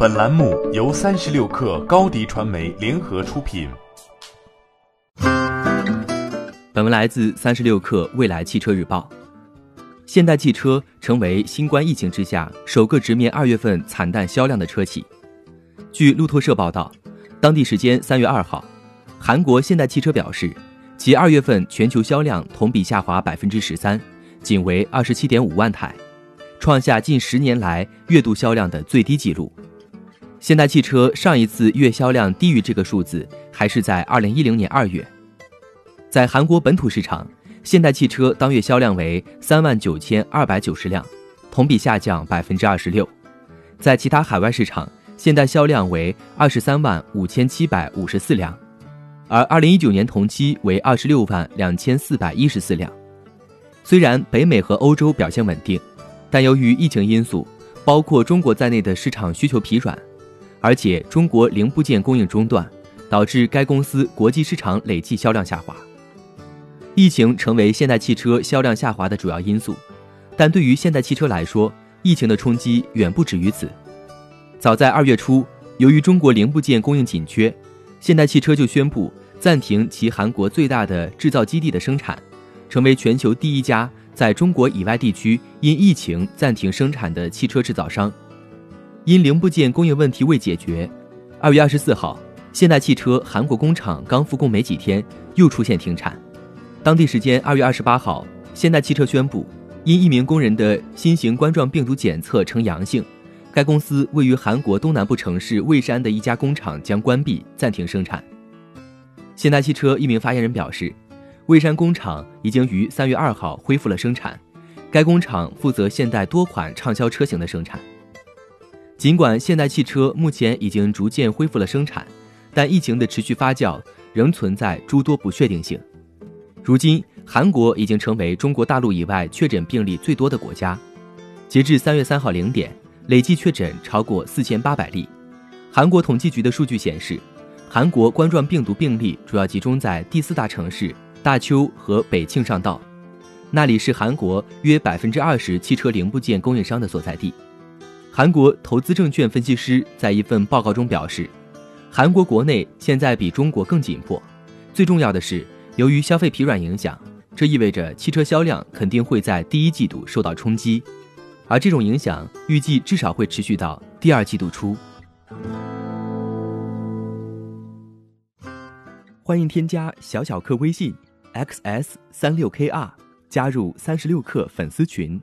本栏目由三十六氪高低传媒联合出品。本文来自三十六氪未来汽车日报。现代汽车成为新冠疫情之下首个直面二月份惨淡销量的车企。据路透社报道，当地时间三月二号，韩国现代汽车表示，其二月份全球销量同比下滑百分之十三，仅为二十七点五万台。创下近十年来月度销量的最低纪录。现代汽车上一次月销量低于这个数字，还是在二零一零年二月。在韩国本土市场，现代汽车当月销量为三万九千二百九十辆，同比下降百分之二十六。在其他海外市场，现代销量为二十三万五千七百五十四辆，而二零一九年同期为二十六万两千四百一十四辆。虽然北美和欧洲表现稳定。但由于疫情因素，包括中国在内的市场需求疲软，而且中国零部件供应中断，导致该公司国际市场累计销量下滑。疫情成为现代汽车销量下滑的主要因素，但对于现代汽车来说，疫情的冲击远不止于此。早在二月初，由于中国零部件供应紧缺，现代汽车就宣布暂停其韩国最大的制造基地的生产，成为全球第一家。在中国以外地区因疫情暂停生产的汽车制造商，因零部件供应问题未解决，二月二十四号，现代汽车韩国工厂刚复工没几天，又出现停产。当地时间二月二十八号，现代汽车宣布，因一名工人的新型冠状病毒检测呈阳性，该公司位于韩国东南部城市蔚山的一家工厂将关闭，暂停生产。现代汽车一名发言人表示。蔚山工厂已经于三月二号恢复了生产，该工厂负责现代多款畅销车型的生产。尽管现代汽车目前已经逐渐恢复了生产，但疫情的持续发酵仍存在诸多不确定性。如今，韩国已经成为中国大陆以外确诊病例最多的国家，截至三月三号零点，累计确诊超过四千八百例。韩国统计局的数据显示，韩国冠状病毒病例主要集中在第四大城市。大邱和北庆尚道，那里是韩国约百分之二十汽车零部件供应商的所在地。韩国投资证券分析师在一份报告中表示，韩国国内现在比中国更紧迫。最重要的是，由于消费疲软影响，这意味着汽车销量肯定会在第一季度受到冲击，而这种影响预计至少会持续到第二季度初。欢迎添加小小客微信。xs 三六 kr 加入三十六氪粉丝群，